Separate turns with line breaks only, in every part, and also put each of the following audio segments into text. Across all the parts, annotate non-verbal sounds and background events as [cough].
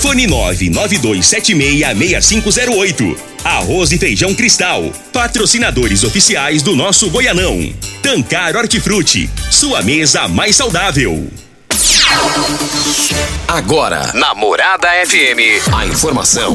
Fone 992766508. Arroz e Feijão Cristal. Patrocinadores oficiais do nosso Goianão. Tancar Hortifruti. Sua mesa mais saudável.
Agora, Namorada FM, a informação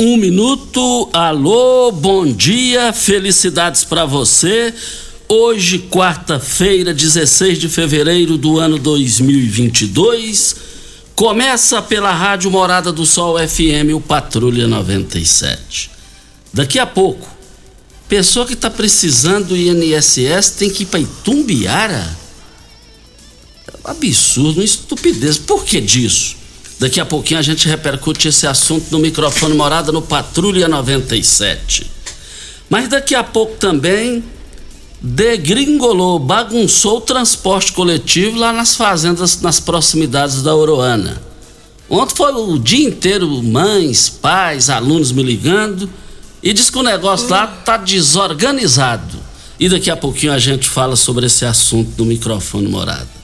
um minuto. Alô, bom dia, felicidades para você. Hoje, quarta-feira, 16 de fevereiro do ano 2022, começa pela Rádio Morada do Sol FM, o Patrulha 97. Daqui a pouco, pessoa que está precisando do INSS tem que ir para Itumbiara? Absurdo, uma estupidez. Por que disso? Daqui a pouquinho a gente repercute esse assunto no microfone Morada no Patrulha 97. Mas daqui a pouco também degringolou, bagunçou o transporte coletivo lá nas fazendas, nas proximidades da Oroana. Ontem foi o dia inteiro mães, pais, alunos me ligando e diz que o negócio lá tá desorganizado. E daqui a pouquinho a gente fala sobre esse assunto no microfone Morada.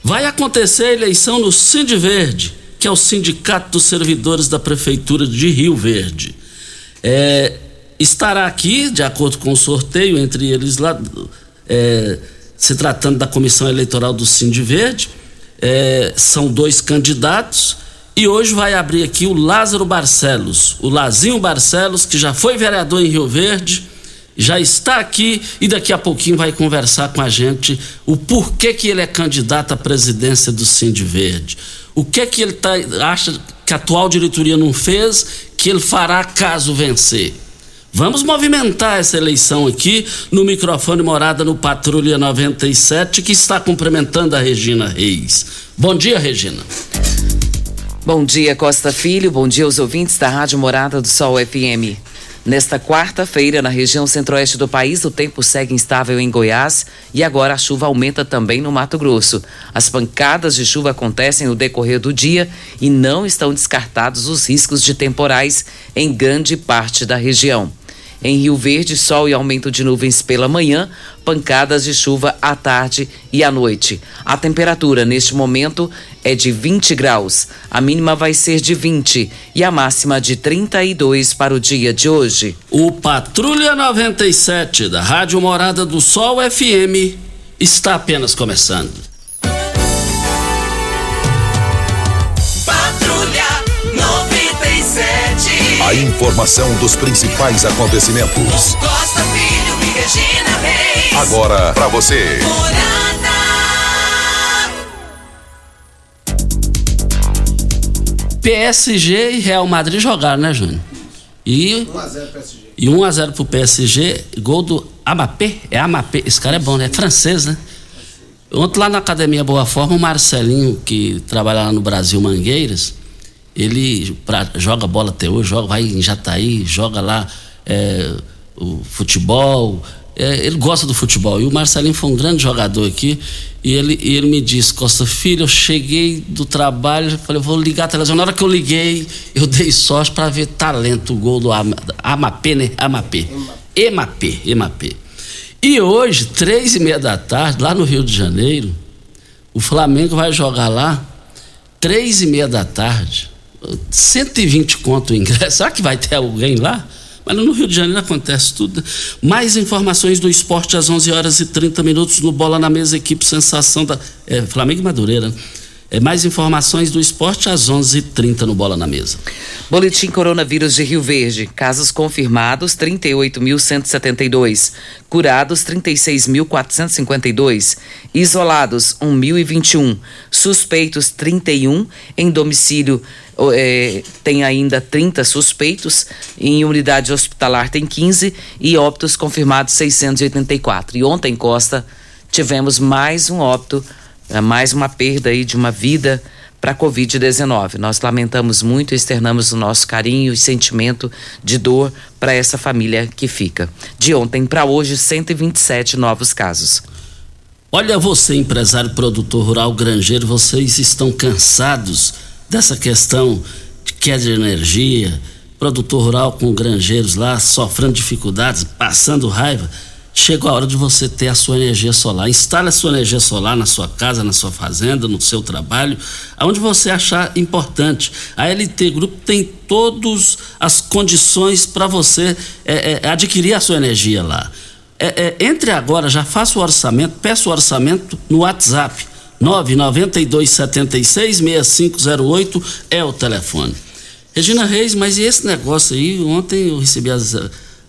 Vai acontecer a eleição no Cindy Verde que é o Sindicato dos Servidores da Prefeitura de Rio Verde. É, estará aqui, de acordo com o sorteio, entre eles lá, é, se tratando da comissão eleitoral do Cindy Verde, é, são dois candidatos. E hoje vai abrir aqui o Lázaro Barcelos, o Lazinho Barcelos, que já foi vereador em Rio Verde, já está aqui e daqui a pouquinho vai conversar com a gente o porquê que ele é candidato à presidência do Cindy Verde o que é que ele tá, acha que a atual diretoria não fez, que ele fará caso vencer? Vamos movimentar essa eleição aqui no microfone Morada no Patrulha 97, que está cumprimentando a Regina Reis. Bom dia, Regina.
Bom dia, Costa Filho. Bom dia aos ouvintes da Rádio Morada do Sol FM. Nesta quarta-feira, na região centro-oeste do país, o tempo segue instável em Goiás e agora a chuva aumenta também no Mato Grosso. As pancadas de chuva acontecem no decorrer do dia e não estão descartados os riscos de temporais em grande parte da região. Em Rio Verde, sol e aumento de nuvens pela manhã, pancadas de chuva à tarde e à noite. A temperatura neste momento é de 20 graus. A mínima vai ser de 20 e a máxima de 32 para o dia de hoje.
O Patrulha 97 da Rádio Morada do Sol FM está apenas começando.
A informação dos principais acontecimentos.
Costa Filho e Regina Reis.
Agora para você.
PSG e Real Madrid jogaram, né, Júnior? E 1x0 PSG. E 1x0 pro PSG, gol do Amapé. É Amapé, esse cara é bom, né? É francês, né? Ontem lá na Academia Boa Forma, o Marcelinho, que trabalha lá no Brasil Mangueiras, ele pra, joga bola até hoje, joga, vai em Jataí, joga lá é, o futebol, é, ele gosta do futebol. E o Marcelinho foi um grande jogador aqui. E ele, e ele me disse, Costa Filho, eu cheguei do trabalho, falei, vou ligar a televisão. Na hora que eu liguei, eu dei sorte para ver talento, o gol do Amapê, né? Amapê. Emapê, Emapê. E hoje, três e meia da tarde, lá no Rio de Janeiro, o Flamengo vai jogar lá, três e meia da tarde, 120 conto o ingresso. [laughs] Será que vai ter alguém lá? Mas no Rio de Janeiro acontece tudo. Mais informações do esporte às 11 horas e 30 minutos no Bola na Mesa, equipe Sensação da é, Flamengo e Madureira. É, mais informações do esporte às 11:30 h 30 no Bola na Mesa.
Boletim Coronavírus de Rio Verde. Casos confirmados 38.172. Curados 36.452. Isolados 1.021. Suspeitos 31. Em domicílio é, tem ainda 30 suspeitos. Em unidade hospitalar tem 15. E óbitos confirmados 684. E ontem, Costa, tivemos mais um óbito é mais uma perda aí de uma vida para a Covid-19. Nós lamentamos muito e externamos o nosso carinho e sentimento de dor para essa família que fica. De ontem para hoje, 127 novos casos.
Olha você, empresário, produtor rural, granjeiro, vocês estão cansados dessa questão de queda de energia, produtor rural com granjeiros lá sofrendo dificuldades, passando raiva chegou a hora de você ter a sua energia solar. Instale a sua energia solar na sua casa, na sua fazenda, no seu trabalho, aonde você achar importante. A LT Grupo tem todas as condições para você é, é, adquirir a sua energia lá. É, é entre agora, já faça o orçamento, peça o orçamento no WhatsApp. 992766508 é o telefone. Regina Reis, mas e esse negócio aí? Ontem eu recebi as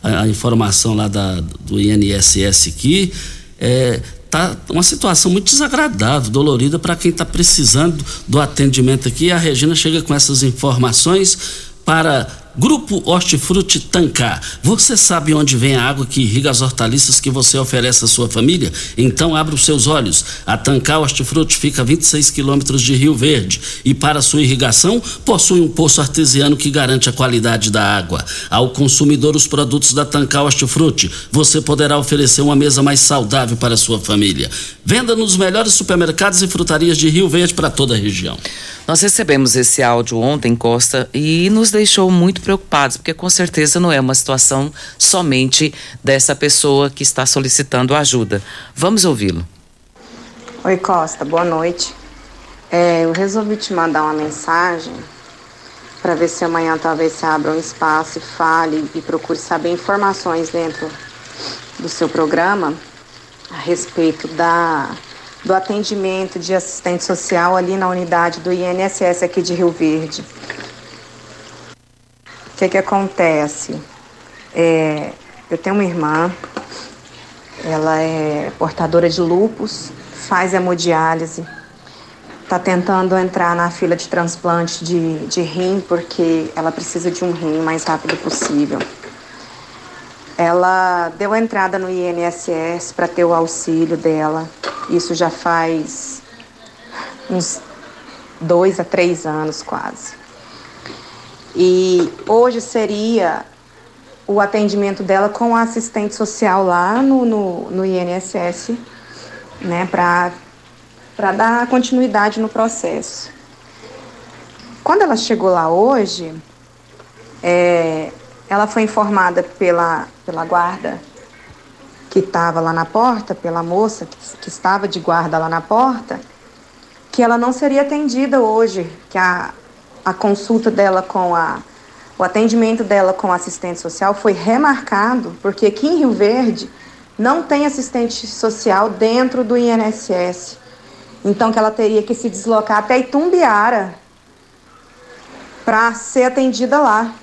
a, a informação lá da, do INSS aqui, é, tá uma situação muito desagradável, dolorida para quem está precisando do atendimento aqui. A Regina chega com essas informações para Grupo Hortifruti Tancar. Você sabe onde vem a água que irriga as hortaliças que você oferece à sua família? Então abra os seus olhos. A Tancar Hortifruti fica a 26 quilômetros de Rio Verde e para sua irrigação possui um poço artesiano que garante a qualidade da água. Ao consumidor os produtos da Tancar Hortifruti, você poderá oferecer uma mesa mais saudável para a sua família. Venda nos melhores supermercados e frutarias de Rio Verde para toda a região.
Nós recebemos esse áudio ontem, Costa, e nos deixou muito preocupados, porque com certeza não é uma situação somente dessa pessoa que está solicitando ajuda. Vamos ouvi-lo.
Oi, Costa, boa noite. É, eu resolvi te mandar uma mensagem para ver se amanhã talvez se abra um espaço e fale e procure saber informações dentro do seu programa a respeito da do atendimento de assistente social ali na unidade do INSS aqui de Rio Verde. O que, que acontece? É, eu tenho uma irmã, ela é portadora de lupus, faz hemodiálise, está tentando entrar na fila de transplante de, de rim porque ela precisa de um rim o mais rápido possível. Ela deu entrada no INSS para ter o auxílio dela. Isso já faz uns dois a três anos quase. E hoje seria o atendimento dela com a assistente social lá no, no, no INSS, né, para dar continuidade no processo. Quando ela chegou lá hoje, é, ela foi informada pela, pela guarda que estava lá na porta, pela moça que, que estava de guarda lá na porta, que ela não seria atendida hoje, que a, a consulta dela com a. O atendimento dela com a assistente social foi remarcado, porque aqui em Rio Verde não tem assistente social dentro do INSS. Então que ela teria que se deslocar até Itumbiara para ser atendida lá.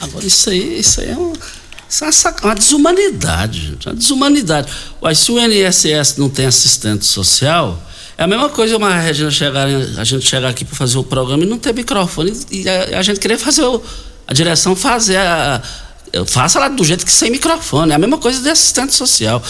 Agora, isso aí, isso aí é, um, é uma, desumanidade, gente, uma desumanidade. Mas se o INSS não tem assistente social, é a mesma coisa uma Regina chegar, a gente chegar aqui para fazer o programa e não ter microfone e a, a gente querer fazer o, a direção fazer a, faça lá do jeito que sem microfone. É a mesma coisa de assistente social.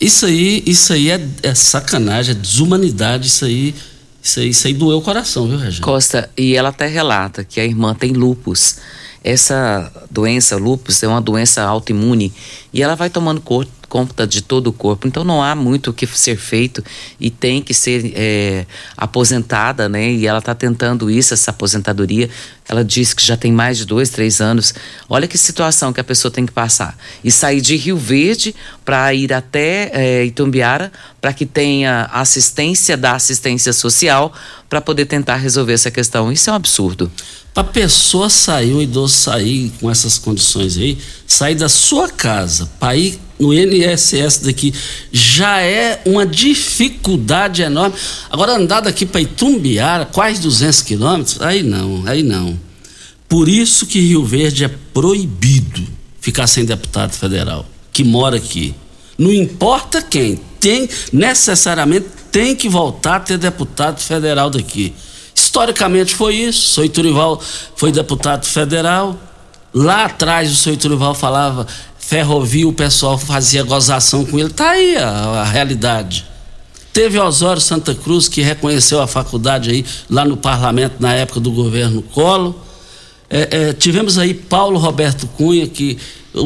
Isso aí, isso aí é, é sacanagem, é desumanidade, isso aí. Isso aí, isso aí doeu o coração, viu, Regina?
Costa, e ela até relata que a irmã tem lupus essa doença, lupus, é uma doença autoimune e ela vai tomando cor, conta de todo o corpo. Então não há muito o que ser feito e tem que ser é, aposentada, né? E ela está tentando isso, essa aposentadoria. Ela diz que já tem mais de dois, três anos. Olha que situação que a pessoa tem que passar. E sair de Rio Verde para ir até é, Itumbiara para que tenha assistência da assistência social para poder tentar resolver essa questão. Isso é um absurdo.
Para a pessoa sair, um idoso sair com essas condições aí, sair da sua casa para ir no INSS daqui, já é uma dificuldade enorme. Agora, andar daqui para Itumbiara, quase 200 quilômetros, aí não, aí não. Por isso que Rio Verde é proibido ficar sem deputado federal, que mora aqui. Não importa quem, tem necessariamente tem que voltar a ter deputado federal daqui. Historicamente foi isso. O senhor Iturival foi deputado federal. Lá atrás o senhor Iturival falava ferrovia, o pessoal fazia gozação com ele. Tá aí a, a realidade. Teve Osório Santa Cruz que reconheceu a faculdade aí lá no parlamento na época do governo Collor. É, é, tivemos aí Paulo Roberto Cunha, que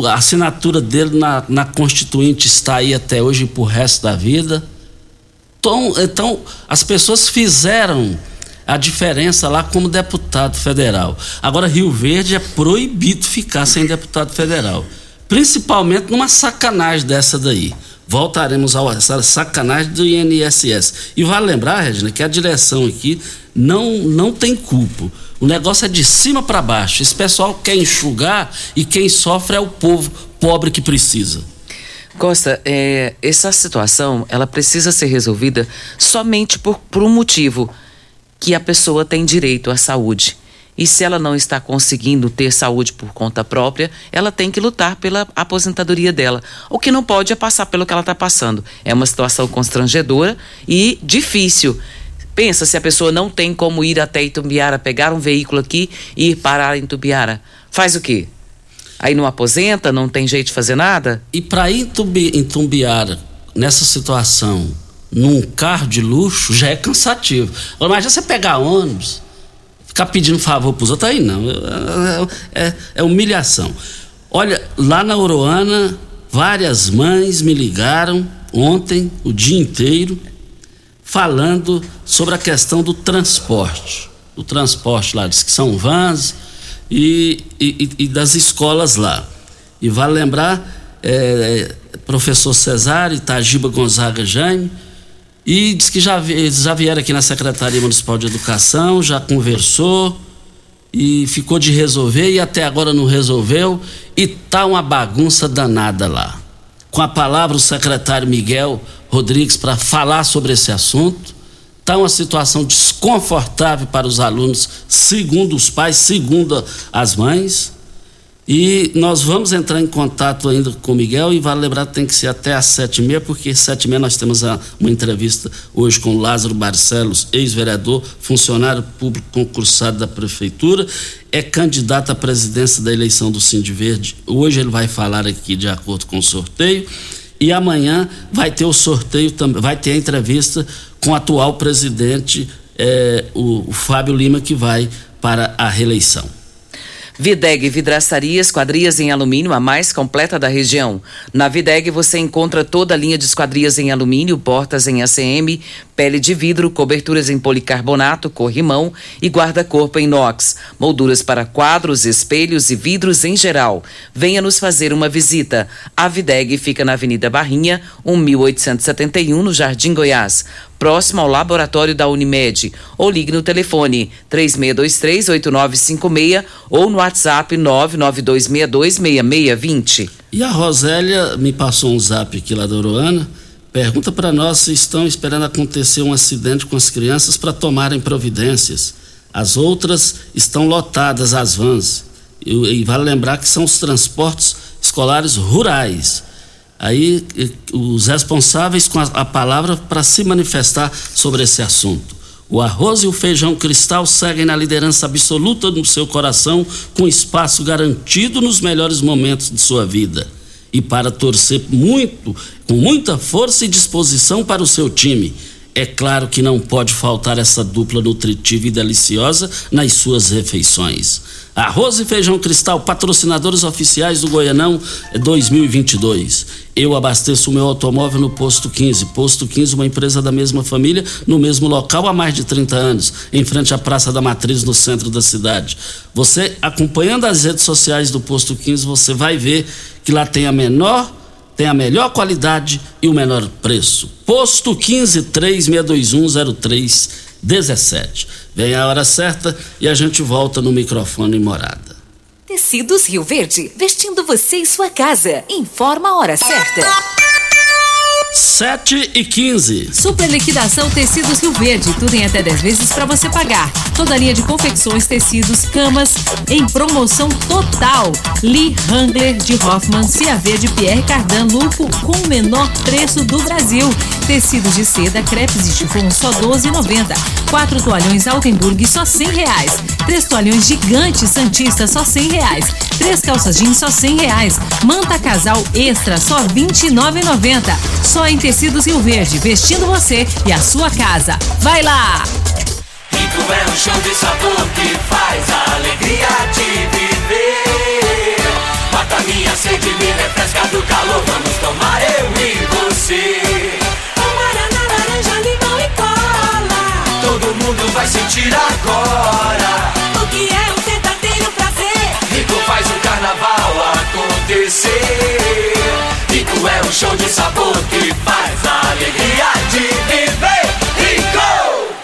a assinatura dele na, na Constituinte está aí até hoje por resto da vida. Então, então as pessoas fizeram a diferença lá como deputado federal. Agora, Rio Verde é proibido ficar sem deputado federal. Principalmente numa sacanagem dessa daí. Voltaremos a essa sacanagem do INSS. E vale lembrar, Regina, que a direção aqui não, não tem culpa. O negócio é de cima para baixo. Esse pessoal quer enxugar e quem sofre é o povo pobre que precisa.
Costa, é, essa situação ela precisa ser resolvida somente por, por um motivo que a pessoa tem direito à saúde. E se ela não está conseguindo ter saúde por conta própria, ela tem que lutar pela aposentadoria dela. O que não pode é passar pelo que ela está passando. É uma situação constrangedora e difícil. Pensa se a pessoa não tem como ir até Itumbiara, pegar um veículo aqui e ir parar em Itumbiara. Faz o quê? Aí não aposenta, não tem jeito de fazer nada?
E para ir em Itumbiara, nessa situação, num carro de luxo já é cansativo. Imagina você pegar ônibus, ficar pedindo favor para os outros, aí não. É, é, é, humilhação. Olha, lá na Oroana, várias mães me ligaram ontem, o dia inteiro, falando sobre a questão do transporte. O transporte lá, diz que são vans e, e, e das escolas lá. E vale lembrar, é, professor Cesário, Itagiba Gonzaga Jaime, e diz que já, já vieram aqui na Secretaria Municipal de Educação, já conversou e ficou de resolver e até agora não resolveu e tá uma bagunça danada lá. Com a palavra o secretário Miguel Rodrigues para falar sobre esse assunto. Tá uma situação desconfortável para os alunos, segundo os pais, segundo as mães. E nós vamos entrar em contato ainda com o Miguel e vale lembrar que tem que ser até às sete e meia, porque sete e meia nós temos a, uma entrevista hoje com Lázaro Barcelos, ex-vereador, funcionário público concursado da Prefeitura, é candidato à presidência da eleição do Cindy Verde. Hoje ele vai falar aqui de acordo com o sorteio e amanhã vai ter o sorteio também, vai ter a entrevista com o atual presidente, eh, o, o Fábio Lima, que vai para a reeleição.
Videg Vidraçaria Esquadrias em Alumínio, a mais completa da região. Na Videg você encontra toda a linha de esquadrias em alumínio, portas em ACM, pele de vidro, coberturas em policarbonato, corrimão e guarda-corpo em inox, molduras para quadros, espelhos e vidros em geral. Venha nos fazer uma visita. A Videg fica na Avenida Barrinha, 1871, no Jardim Goiás próximo ao laboratório da Unimed, ou ligue no telefone 3623-8956 ou no WhatsApp 992626620.
E a Rosélia me passou um zap aqui lá da Uruana Pergunta para nós se estão esperando acontecer um acidente com as crianças para tomarem providências. As outras estão lotadas, as vans. E, e, vale lembrar que são os transportes escolares rurais. Aí os responsáveis com a, a palavra para se manifestar sobre esse assunto. O arroz e o feijão cristal seguem na liderança absoluta do seu coração, com espaço garantido nos melhores momentos de sua vida e para torcer muito, com muita força e disposição para o seu time. É claro que não pode faltar essa dupla nutritiva e deliciosa nas suas refeições. Arroz e Feijão Cristal, patrocinadores oficiais do Goianão 2022. Eu abasteço o meu automóvel no Posto 15. Posto 15, uma empresa da mesma família, no mesmo local há mais de 30 anos, em frente à Praça da Matriz, no centro da cidade. Você, acompanhando as redes sociais do Posto 15, você vai ver que lá tem a menor tem a melhor qualidade e o menor preço. Posto 15 3621 0317. Vem a hora certa e a gente volta no microfone morada.
Tecidos Rio Verde, vestindo você e sua casa. Informa a hora certa.
7 e 15.
Super liquidação Tecidos Rio Verde, tudo em até 10 vezes para você pagar. Toda linha de confecções, tecidos, camas em promoção total. Lee Hangler de Hoffman, CAV de Pierre Cardan Lupo com o menor preço do Brasil. Tecidos de seda, crepes e chifão só 12,90. Quatro toalhões Altenburg só 100 reais. Três toalhões gigantes Santista só 100 reais. Três calças jeans só 100 reais. Manta casal extra só 29,90. Só em Tecidos Rio Verde, vestindo você e a sua casa. Vai lá!
Rico é um show de sabor que faz a alegria de viver. Mata minha sede, me refresca do calor. Vamos tomar eu e você.
Guaraná, laranja, limão e cola.
Todo mundo vai sentir agora.
O que é um verdadeiro prazer?
Rico faz o carnaval acontecer. É um show de sabor que faz a alegria de viver. Rico!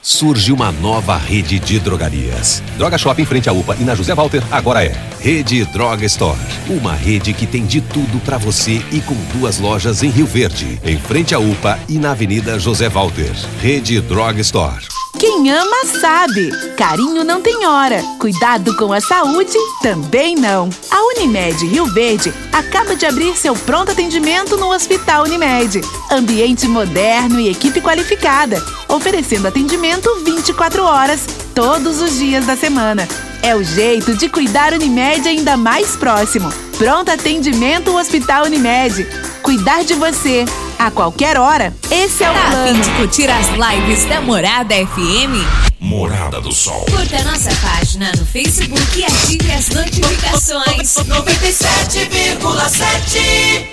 Surge uma nova rede de drogarias. Droga Shop em frente à UPA e na José Walter agora é Rede Droga Store. Uma rede que tem de tudo para você e com duas lojas em Rio Verde, em frente à UPA e na Avenida José Walter. Rede Droga Store.
Quem ama sabe. Carinho não tem hora. Cuidado com a saúde também não. A Unimed Rio Verde acaba de abrir seu pronto atendimento no Hospital Unimed. Ambiente moderno e equipe qualificada, oferecendo atendimento 24 horas, todos os dias da semana. É o jeito de cuidar Unimed ainda mais próximo. Pronto atendimento Hospital Unimed. Cuidar de você a qualquer hora. Esse é o
Tá a fim
plano.
de curtir as lives da Morada FM?
Morada do Sol.
Curta nossa página no Facebook e ative as notificações.
97,7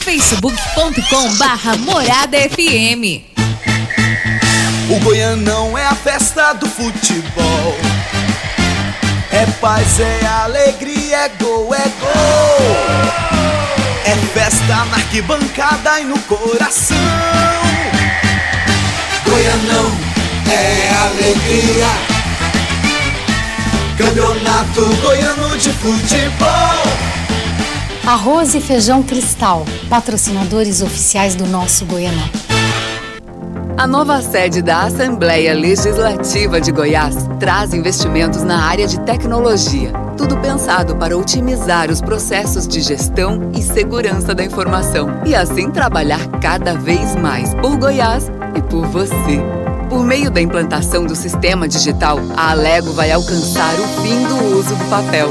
facebook.com barra Morada FM.
O Goianão é a festa do futebol. É paz, é alegria, é gol, é gol. É festa na arquibancada e no coração. Goianão é alegria. Campeonato Goiano de Futebol.
Arroz e Feijão Cristal, patrocinadores oficiais do nosso Goianão.
A nova sede da Assembleia Legislativa de Goiás traz investimentos na área de tecnologia. Tudo pensado para otimizar os processos de gestão e segurança da informação e assim trabalhar cada vez mais por Goiás e por você. Por meio da implantação do sistema digital, a Alego vai alcançar o fim do uso do papel.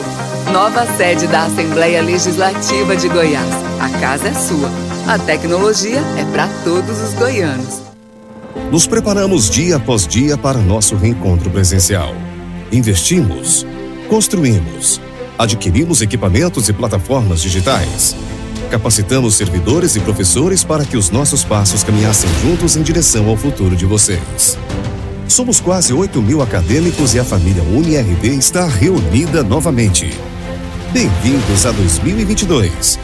Nova sede da Assembleia Legislativa de Goiás. A casa é sua. A tecnologia é para todos os goianos.
Nos preparamos dia após dia para nosso reencontro presencial. Investimos, construímos, adquirimos equipamentos e plataformas digitais. Capacitamos servidores e professores para que os nossos passos caminhassem juntos em direção ao futuro de vocês. Somos quase 8 mil acadêmicos e a família UniRV está reunida novamente. Bem-vindos a 2022.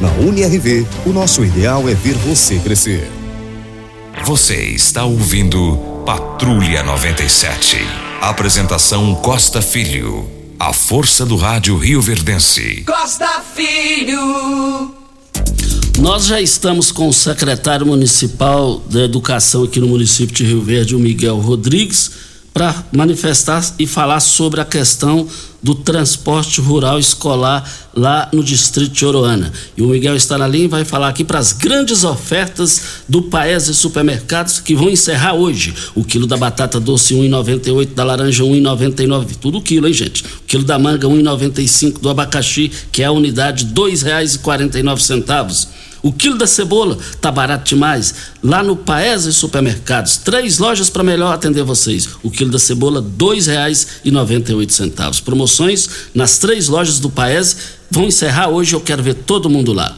Na UniRV, o nosso ideal é ver você crescer.
Você está ouvindo Patrulha 97. Apresentação Costa Filho. A força do rádio Rio Verdense.
Costa Filho.
Nós já estamos com o secretário municipal da Educação aqui no município de Rio Verde, o Miguel Rodrigues, para manifestar e falar sobre a questão do transporte rural escolar lá no distrito de Oroana. E o Miguel está na linha e vai falar aqui para as grandes ofertas do Paes e Supermercados que vão encerrar hoje. O quilo da batata doce 1,98, da laranja 1,99, tudo quilo, hein, gente? O quilo da manga 1,95, do abacaxi, que é a unidade R$ 2,49. O quilo da cebola tá barato demais. Lá no Paese Supermercados, três lojas para melhor atender vocês. O quilo da cebola R$ 2,98. Promoções nas três lojas do Paese vão encerrar hoje. Eu quero ver todo mundo lá.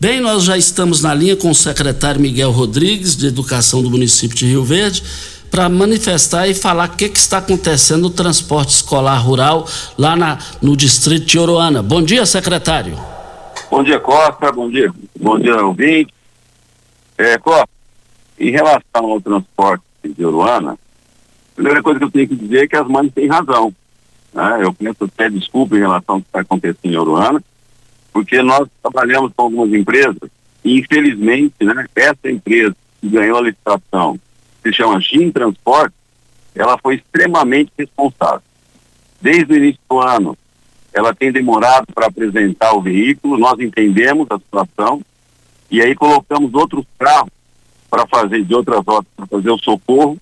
Bem, nós já estamos na linha com o secretário Miguel Rodrigues, de Educação do município de Rio Verde, para manifestar e falar o que, que, está acontecendo no transporte escolar rural lá na, no distrito de Oroana. Bom dia, secretário.
Bom dia, Costa. Bom dia. Bom dia, ouvinte. É, Costa, em relação ao transporte de Oroana, a primeira coisa que eu tenho que dizer é que as mães têm razão. Né? Eu peço até desculpa em relação ao que está acontecendo em Oroana, porque nós trabalhamos com algumas empresas e, infelizmente, né, essa empresa que ganhou a licitação, que se chama Gin Transporte, ela foi extremamente responsável. Desde o início do ano, ela tem demorado para apresentar o veículo, nós entendemos a situação e aí colocamos outros carros para fazer de outras rotas, para fazer o socorro,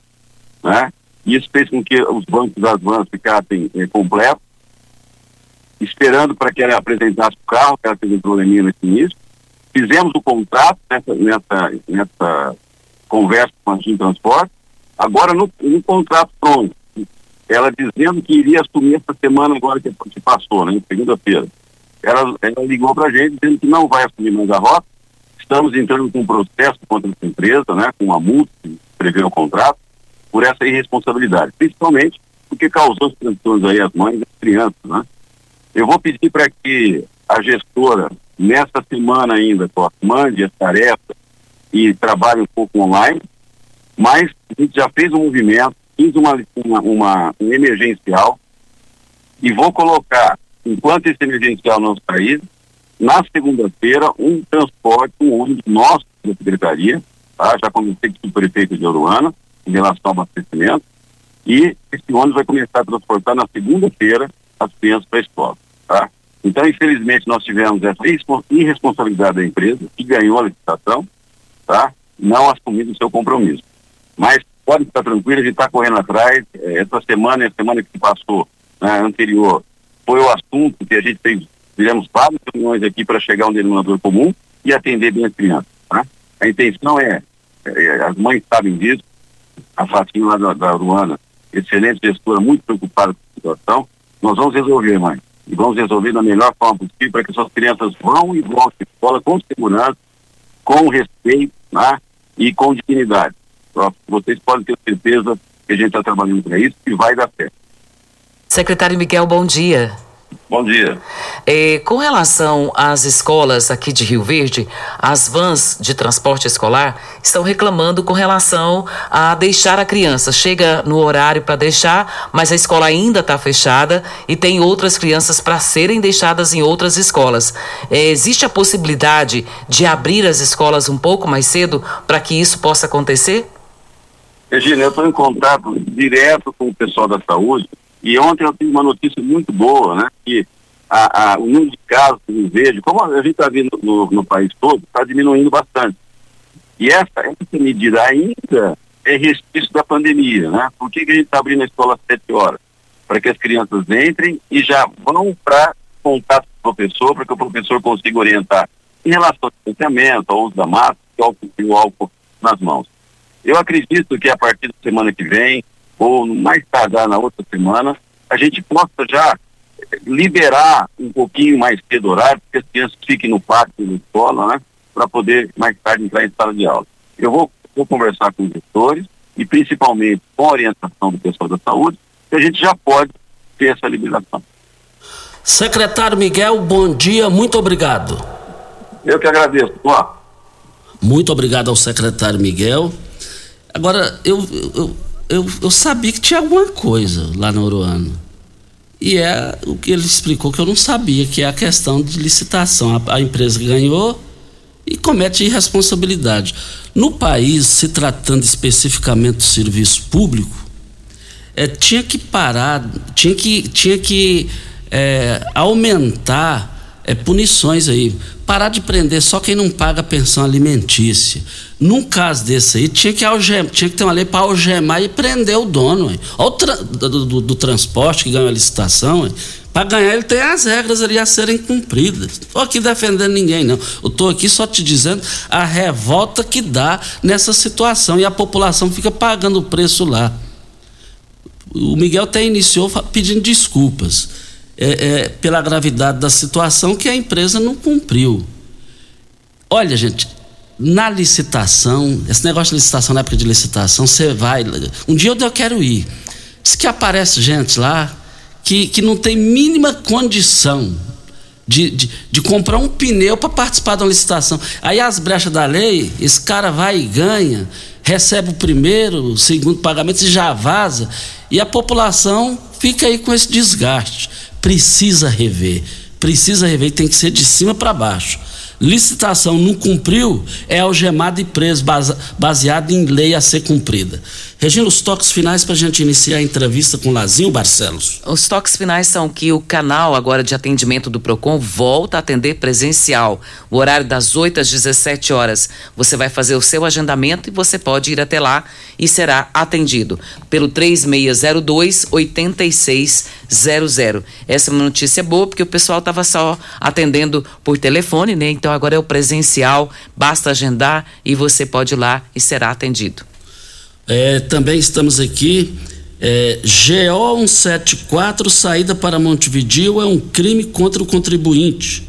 né? Isso fez com que os bancos das vans ficassem eh, completos, esperando para que ela apresentasse o carro, que ela teve um probleminha nesse início. Fizemos o contrato nessa, nessa, nessa conversa com a Gin Transporte. Agora, no, no, contrato pronto, ela dizendo que iria assumir essa semana agora que, que passou, né, segunda-feira. Ela, ela ligou para a gente dizendo que não vai assumir mais a rota, Estamos entrando com um processo contra essa empresa, né, com uma multa que prevê o contrato, por essa irresponsabilidade, principalmente porque causou os transtornos aí às mães e às crianças, né? Eu vou pedir para que a gestora, nesta semana ainda, mande as tarefas e trabalhe um pouco online, mas a gente já fez um movimento, fiz uma, uma, uma um emergencial e vou colocar, enquanto esse emergencial não sair, na segunda-feira, um transporte, um ônibus nosso da Secretaria, tá? já conversei com o prefeito de Oruana em relação ao abastecimento, e esse ônibus vai começar a transportar na segunda-feira as crianças para a escola. Tá? Então, infelizmente, nós tivemos essa irresponsabilidade da empresa, que ganhou a licitação, tá? não assumindo o seu compromisso. Mas pode ficar tranquilo, a gente está correndo atrás. Essa semana a semana que passou, né, anterior, foi o assunto que a gente fez Fizemos várias reuniões aqui para chegar a um denominador comum e atender bem as crianças. Tá? A intenção é, é, as mães sabem disso, a Fatinha lá da, da Ruana, excelente gestora, muito preocupada com a situação. Nós vamos resolver, mãe. E vamos resolver da melhor forma possível para que essas crianças vão e voltem à escola com segurança, com respeito né? e com dignidade. Vocês podem ter certeza que a gente está trabalhando para isso e vai dar certo.
Secretário Miguel, bom dia.
Bom dia.
É, com relação às escolas aqui de Rio Verde, as vans de transporte escolar estão reclamando com relação a deixar a criança. Chega no horário para deixar, mas a escola ainda está fechada e tem outras crianças para serem deixadas em outras escolas. É, existe a possibilidade de abrir as escolas um pouco mais cedo para que isso possa acontecer?
Regina, eu estou em contato direto com o pessoal da saúde e ontem eu tive uma notícia muito boa, né? Que a, a, o número de casos em verde, como a gente está vendo no, no, país todo, está diminuindo bastante. E essa, essa medida ainda é resquício da pandemia, né? Por que, que a gente está abrindo a escola às sete horas? Para que as crianças entrem e já vão para contato com o professor, para que o professor consiga orientar em relação ao distanciamento, ao uso da máscara e o álcool nas mãos. Eu acredito que a partir da semana que vem, ou mais tardar na outra semana, a gente possa já liberar um pouquinho mais cedo horário, porque as crianças fiquem no pátio da escola, né? Para poder mais tarde entrar em sala de aula. Eu vou, vou conversar com os gestores e principalmente com a orientação do pessoal da saúde, que a gente já pode ter essa liberação.
Secretário Miguel, bom dia, muito obrigado.
Eu que agradeço. Ó.
Muito obrigado ao secretário Miguel. Agora, eu, eu eu, eu sabia que tinha alguma coisa lá no Uruano. E é o que ele explicou que eu não sabia, que é a questão de licitação. A, a empresa ganhou e comete irresponsabilidade. No país, se tratando especificamente do serviço público, é, tinha que parar, tinha que, tinha que é, aumentar é, punições aí. Parar de prender só quem não paga pensão alimentícia. Num caso desse aí, tinha que, algem, tinha que ter uma lei para algemar e prender o dono. Tra, do, do, do, transporte que ganhou a licitação. Para ganhar, ele tem as regras ali a serem cumpridas. Estou aqui defendendo ninguém, não. Eu estou aqui só te dizendo a revolta que dá nessa situação. E a população fica pagando o preço lá. O Miguel até iniciou pedindo desculpas é, é, pela gravidade da situação que a empresa não cumpriu. Olha, gente, na licitação, esse negócio de licitação, na época de licitação, você vai. Um dia eu quero ir. Diz que aparece gente lá que, que não tem mínima condição de, de, de comprar um pneu para participar de uma licitação. Aí as brechas da lei, esse cara vai e ganha, recebe o primeiro, o segundo pagamento e já vaza. E a população fica aí com esse desgaste precisa rever. Precisa rever, tem que ser de cima para baixo. Licitação não cumpriu, é algemado e preso, baseado em lei a ser cumprida. Regina, os toques finais para a gente iniciar a entrevista com Lazinho Barcelos.
Os toques finais são que o canal agora de atendimento do PROCON volta a atender presencial. O horário das 8 às 17 horas. Você vai fazer o seu agendamento e você pode ir até lá e será atendido pelo 3602 8600. Essa é uma notícia boa porque o pessoal estava só atendendo por telefone, né? Então agora é o presencial, basta agendar e você pode ir lá e será atendido.
É, também estamos aqui. É, GO 174, saída para Montevideo é um crime contra o contribuinte.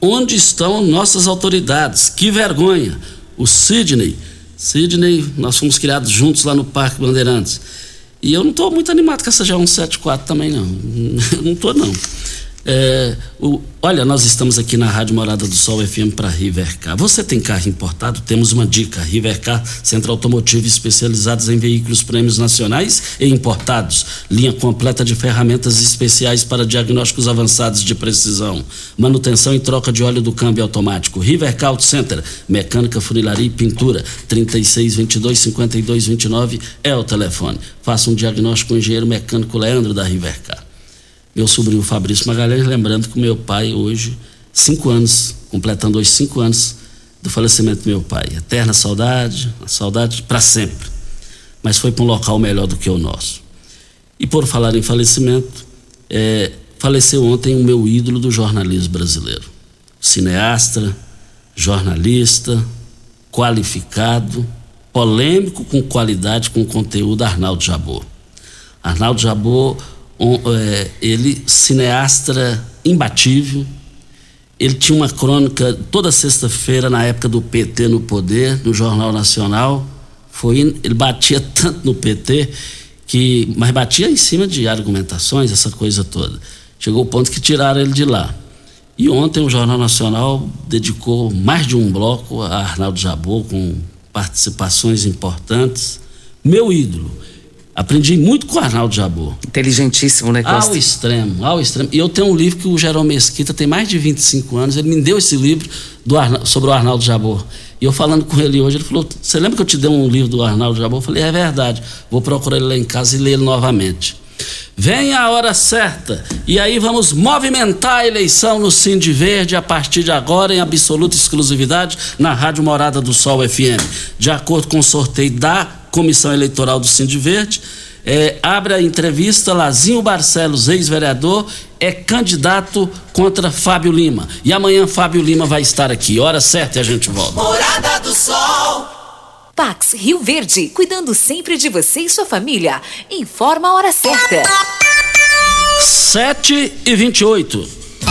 Onde estão nossas autoridades? Que vergonha! O Sidney, Sidney, nós fomos criados juntos lá no Parque Bandeirantes. E eu não estou muito animado com essa GO 174 também, não. [laughs] não estou, não. É, o, olha, nós estamos aqui na Rádio Morada do Sol FM para Rivercar. Você tem carro importado? Temos uma dica. Rivercar, centro automotivo especializados em veículos prêmios nacionais e importados. Linha completa de ferramentas especiais para diagnósticos avançados de precisão. Manutenção e troca de óleo do câmbio automático. Rivercar Auto Center, mecânica, funilaria e pintura. 36 22 52 29 é o telefone. Faça um diagnóstico com o engenheiro mecânico Leandro da Rivercar meu sobrinho Fabrício Magalhães, lembrando que meu pai hoje, cinco anos, completando hoje cinco anos do falecimento do meu pai. Eterna saudade, saudade para sempre. Mas foi para um local melhor do que o nosso. E por falar em falecimento, é, faleceu ontem o meu ídolo do jornalismo brasileiro. Cineasta, jornalista, qualificado, polêmico com qualidade, com conteúdo, Arnaldo Jabor. Arnaldo Jabor é, ele, cineasta imbatível, ele tinha uma crônica toda sexta-feira na época do PT no poder, no Jornal Nacional. Foi, ele batia [laughs] tanto no PT que, mas batia em cima de argumentações, essa coisa toda. Chegou o ponto que tiraram ele de lá. E ontem o Jornal Nacional dedicou mais de um bloco a Arnaldo Jabor com participações importantes. Meu ídolo. Aprendi muito com o Arnaldo Jabor.
Inteligentíssimo, né,
Costa? Ao extremo, ao extremo. E eu tenho um livro que o Jerome Mesquita tem mais de 25 anos, ele me deu esse livro do Arna... sobre o Arnaldo Jabor. E eu falando com ele hoje, ele falou: Você lembra que eu te dei um livro do Arnaldo Jabor? Eu falei: É verdade, vou procurar ele lá em casa e ler ele novamente. Vem a hora certa e aí vamos movimentar a eleição no Cindy Verde a partir de agora em absoluta exclusividade na Rádio Morada do Sol FM. De acordo com o sorteio da Comissão Eleitoral do Cindy Verde, é, abre a entrevista Lazinho Barcelos, ex-vereador, é candidato contra Fábio Lima. E amanhã Fábio Lima vai estar aqui. Hora certa e a gente volta.
Morada do Sol.
Pax Rio Verde, cuidando sempre de você e sua família. Informa a hora certa.
7 e 28.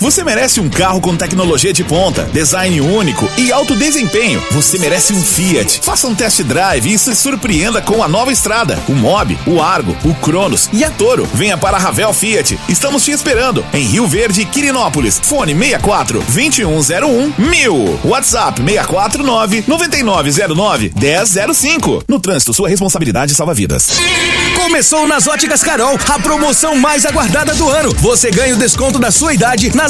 Você merece um carro com tecnologia de ponta, design único e alto desempenho. Você merece um Fiat. Faça um test drive e se surpreenda com a nova estrada, o Mob, o Argo, o Cronos e a Toro. Venha para a Ravel Fiat. Estamos te esperando em Rio Verde, Quirinópolis. Fone 64 2101 1000. WhatsApp 649 9909 1005. No trânsito, sua responsabilidade salva vidas.
Começou nas Óticas Carol, a promoção mais aguardada do ano. Você ganha o desconto da sua idade nas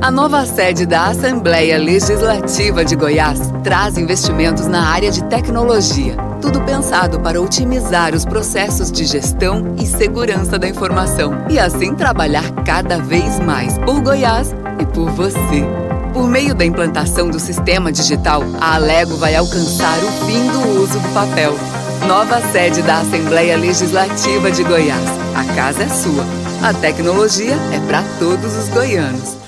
A nova sede da Assembleia Legislativa de Goiás traz investimentos na área de tecnologia. Tudo pensado para otimizar os processos de gestão e segurança da informação. E assim trabalhar cada vez mais por Goiás e por você. Por meio da implantação do sistema digital, a Alego vai alcançar o fim do uso do papel. Nova sede da Assembleia Legislativa de Goiás. A casa é sua. A tecnologia é para todos os goianos.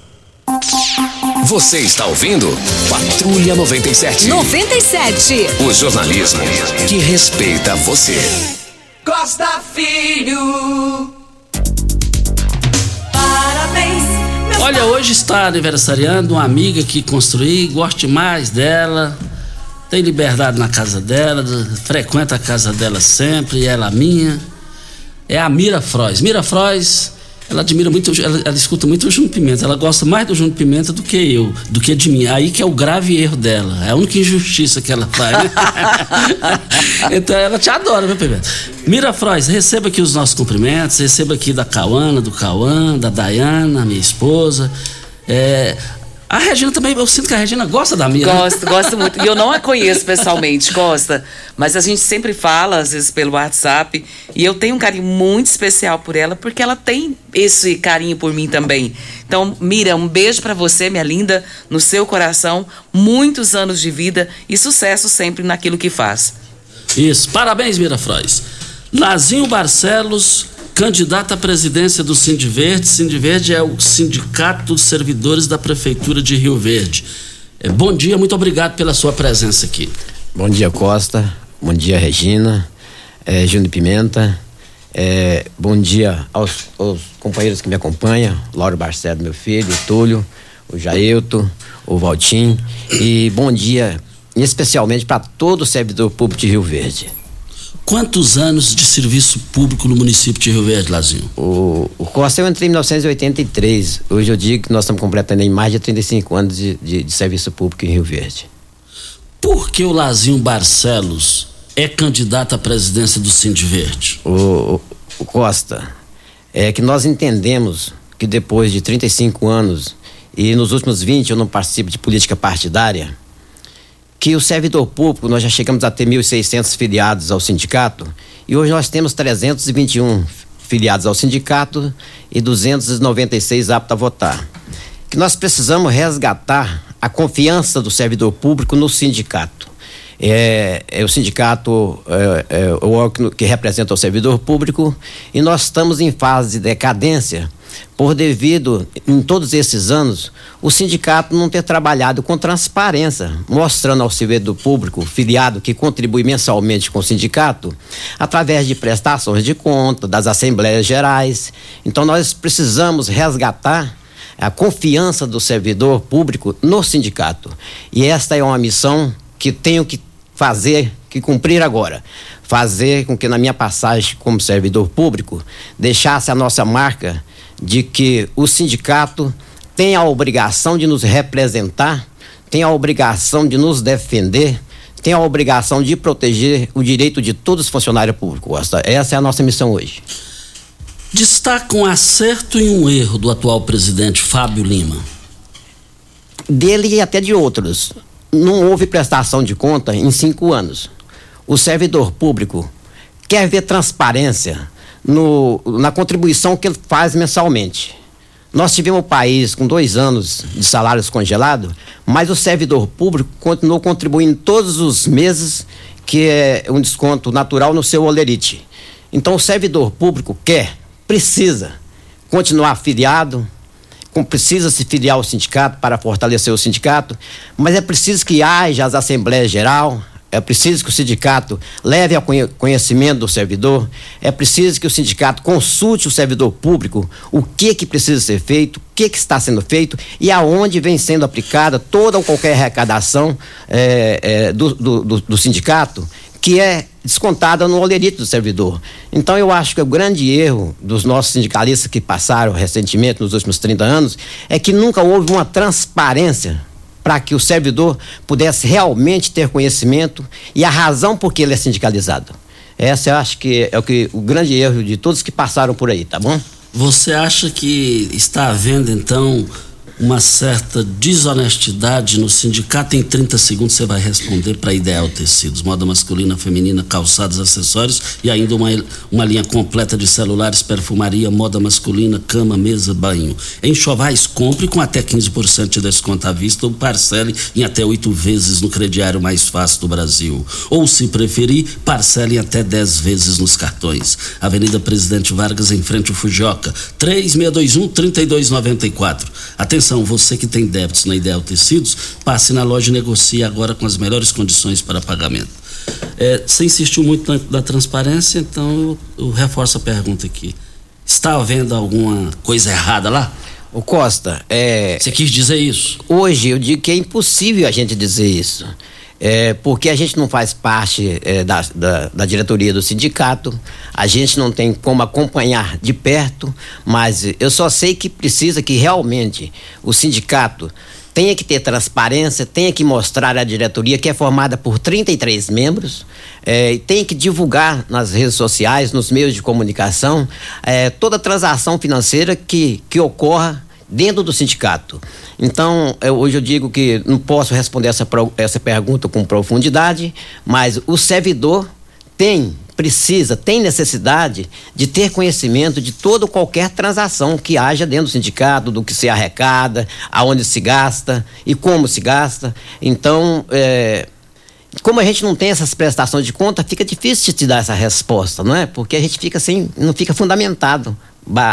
Você está ouvindo Patrulha 97.
97.
O jornalismo que respeita você.
Costa Filho. Parabéns.
Olha, hoje está aniversariando uma amiga que construí, gosto demais dela, tem liberdade na casa dela, frequenta a casa dela sempre, ela minha. É a Mira Frois. Mira Frois, ela admira muito, ela, ela escuta muito o Júnior Pimenta, ela gosta mais do Júnior Pimenta do que eu, do que de mim. Aí que é o grave erro dela, é a única injustiça que ela faz. [laughs] então ela te adora, meu Pimenta. Mira Frois, receba aqui os nossos cumprimentos, receba aqui da Cauana, do Cauã, da Dayana, minha esposa. É, a Regina também, eu sinto que a Regina gosta da Mira.
Gosto, gosto muito. E eu não a conheço pessoalmente, Costa. Mas a gente sempre fala, às vezes, pelo WhatsApp. E eu tenho um carinho muito especial por ela, porque ela tem esse carinho por mim também. Então, Mira, um beijo pra você, minha linda, no seu coração. Muitos anos de vida e sucesso sempre naquilo que faz.
Isso, parabéns, Mira Frois. Lazinho Barcelos, candidato à presidência do Sindiverde. Sindiverde é o Sindicato dos Servidores da Prefeitura de Rio Verde. É, bom dia, muito obrigado pela sua presença aqui.
Bom dia, Costa. Bom dia, Regina. É, Júnior Pimenta. É, bom dia aos, aos companheiros que me acompanham. Lauro Barcelos, meu filho, o Túlio, o Jailton, o Valtim. E bom dia, especialmente para todo o servidor público de Rio Verde.
Quantos anos de serviço público no município de Rio Verde, Lazinho?
O, o Costa eu entrei em 1983. Hoje eu digo que nós estamos completando mais de 35 anos de, de, de serviço público em Rio Verde.
Por que o Lazinho Barcelos é candidato à presidência do Sindiverde?
O, o, o Costa, é que nós entendemos que depois de 35 anos e nos últimos 20 eu não participo de política partidária, que o servidor público, nós já chegamos a ter 1.600 filiados ao sindicato e hoje nós temos 321 filiados ao sindicato e 296 aptos a votar. Que nós precisamos resgatar a confiança do servidor público no sindicato. É, é o sindicato é, é, o órgão que representa o servidor público e nós estamos em fase de decadência por devido, em todos esses anos, o sindicato não ter trabalhado com transparência, mostrando ao servidor público filiado que contribui mensalmente com o sindicato, através de prestações de conta, das assembleias gerais. Então, nós precisamos resgatar a confiança do servidor público no sindicato. E esta é uma missão que tenho que fazer, que cumprir agora. Fazer com que, na minha passagem como servidor público, deixasse a nossa marca de que o sindicato tem a obrigação de nos representar, tem a obrigação de nos defender, tem a obrigação de proteger o direito de todos os funcionários públicos. Essa é a nossa missão hoje.
Destaca um acerto e um erro do atual presidente Fábio Lima.
Dele e até de outros. Não houve prestação de conta em cinco anos. O servidor público quer ver transparência, no, na contribuição que ele faz mensalmente. Nós tivemos um país com dois anos de salários congelados, mas o servidor público continuou contribuindo todos os meses, que é um desconto natural no seu olerite. Então o servidor público quer, precisa continuar afiliado, precisa se filiar ao sindicato para fortalecer o sindicato, mas é preciso que haja as assembleias geral, é preciso que o sindicato leve ao conhecimento do servidor, é preciso que o sindicato consulte o servidor público. O que que precisa ser feito, o que que está sendo feito? E aonde vem sendo aplicada toda ou qualquer arrecadação é, é, do, do, do, do sindicato que é descontada no olerito do servidor. Então eu acho que o grande erro dos nossos sindicalistas que passaram recentemente nos últimos 30 anos é que nunca houve uma transparência para que o servidor pudesse realmente ter conhecimento e a razão por que ele é sindicalizado. Essa eu acho que é o, que, o grande erro de todos que passaram por aí, tá bom?
Você acha que está havendo então uma certa desonestidade no sindicato. Em 30 segundos você vai responder para Ideal Tecidos, moda masculina, feminina, calçados, acessórios e ainda uma, uma linha completa de celulares, perfumaria, moda masculina, cama, mesa, banho. Em Chovais, compre com até 15% de desconto à vista ou parcele em até oito vezes no crediário mais fácil do Brasil. Ou, se preferir, parcele em até 10 vezes nos cartões. Avenida Presidente Vargas, em frente ao Fujioka, 3621 3294. Atenção Atenção, você que tem débitos na Ideal Tecidos, passe na loja e negocie agora com as melhores condições para pagamento. É, você insistiu muito na, na transparência, então eu, eu reforço a pergunta aqui. Está havendo alguma coisa errada lá?
O Costa, é.
Você quis dizer isso?
Hoje eu digo que é impossível a gente dizer isso é, porque a gente não faz parte é, da, da, da, diretoria do sindicato, a gente não tem como acompanhar de perto, mas eu só sei que precisa que realmente o sindicato tenha que ter transparência, tenha que mostrar à diretoria que é formada por 33 membros, é, tem que divulgar nas redes sociais, nos meios de comunicação, é, toda transação financeira que, que ocorra dentro do sindicato. Então, eu, hoje eu digo que não posso responder essa, essa pergunta com profundidade, mas o servidor tem, precisa, tem necessidade de ter conhecimento de toda qualquer transação que haja dentro do sindicato, do que se arrecada, aonde se gasta e como se gasta. Então, é, como a gente não tem essas prestações de conta, fica difícil de te dar essa resposta, não é? Porque a gente fica assim, não fica fundamentado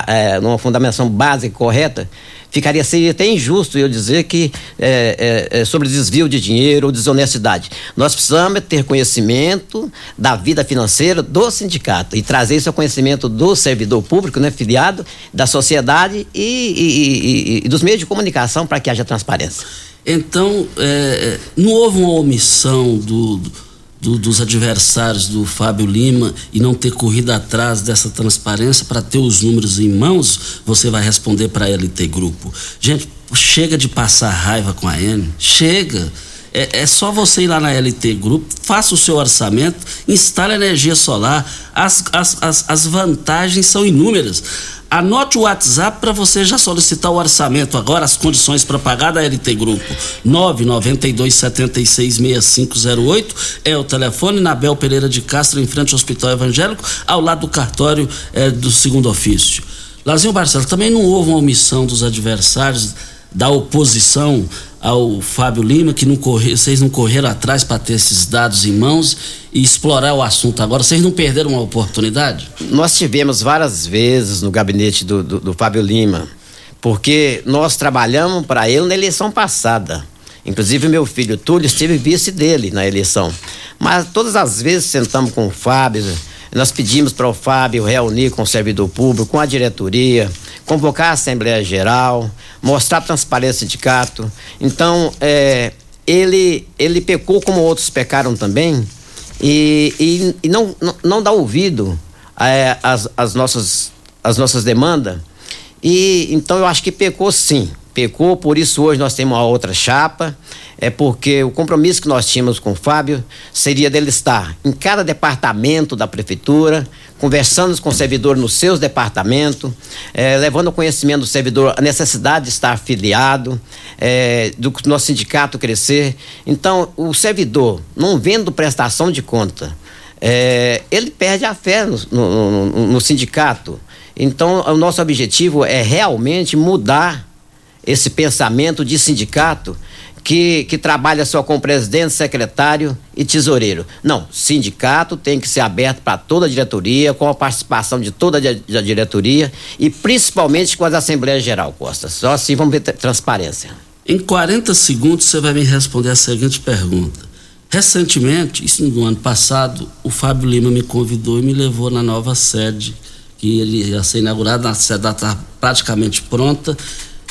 é, numa fundamentação básica correta, ficaria seria até injusto eu dizer que é, é, é, sobre desvio de dinheiro ou desonestidade. Nós precisamos ter conhecimento da vida financeira do sindicato e trazer isso ao conhecimento do servidor público, né, filiado, da sociedade e, e, e, e dos meios de comunicação para que haja transparência.
Então, é, não houve uma omissão do, do do, dos adversários do Fábio Lima e não ter corrido atrás dessa transparência para ter os números em mãos, você vai responder para a LT Grupo. Gente, chega de passar raiva com a N, chega. É, É, só você ir lá na LT Grupo, faça o seu orçamento, instale energia solar. As, as, as, as vantagens são inúmeras. Anote o WhatsApp para você já solicitar o orçamento agora, as condições para pagar da LT Grupo. 992766508 é o telefone na Bel Pereira de Castro, em frente ao Hospital Evangélico, ao lado do cartório é, do segundo ofício. Lazinho Barcelos, também não houve uma omissão dos adversários da oposição ao Fábio Lima, que não corre, vocês não correram atrás para ter esses dados em mãos e explorar o assunto agora. Vocês não perderam uma oportunidade?
Nós tivemos várias vezes no gabinete do, do, do Fábio Lima, porque nós trabalhamos para ele na eleição passada. Inclusive, meu filho Túlio esteve vice dele na eleição. Mas todas as vezes sentamos com o Fábio, nós pedimos para o Fábio reunir com o servidor público, com a diretoria, convocar a Assembleia Geral, mostrar transparência do sindicato. Então, é, ele, ele pecou como outros pecaram também e, e, e não, não, não, dá ouvido é, às, às, nossas, às nossas demandas. E então eu acho que pecou sim pecou, por isso hoje nós temos uma outra chapa, é porque o compromisso que nós tínhamos com o Fábio seria dele estar em cada departamento da prefeitura, conversando com o servidor nos seus departamentos, é, levando ao conhecimento do servidor a necessidade de estar afiliado, é, do nosso sindicato crescer. Então, o servidor, não vendo prestação de conta, é, ele perde a fé no, no, no, no sindicato. Então, o nosso objetivo é realmente mudar esse pensamento de sindicato que, que trabalha só com presidente, secretário e tesoureiro. Não, sindicato tem que ser aberto para toda a diretoria, com a participação de toda a diretoria e principalmente com as Assembleias Geral, Costa. Só assim vamos ver transparência.
Em 40 segundos você vai me responder a seguinte pergunta. Recentemente, isso no ano passado, o Fábio Lima me convidou e me levou na nova sede, que ele ia ser inaugurado, a sede está praticamente pronta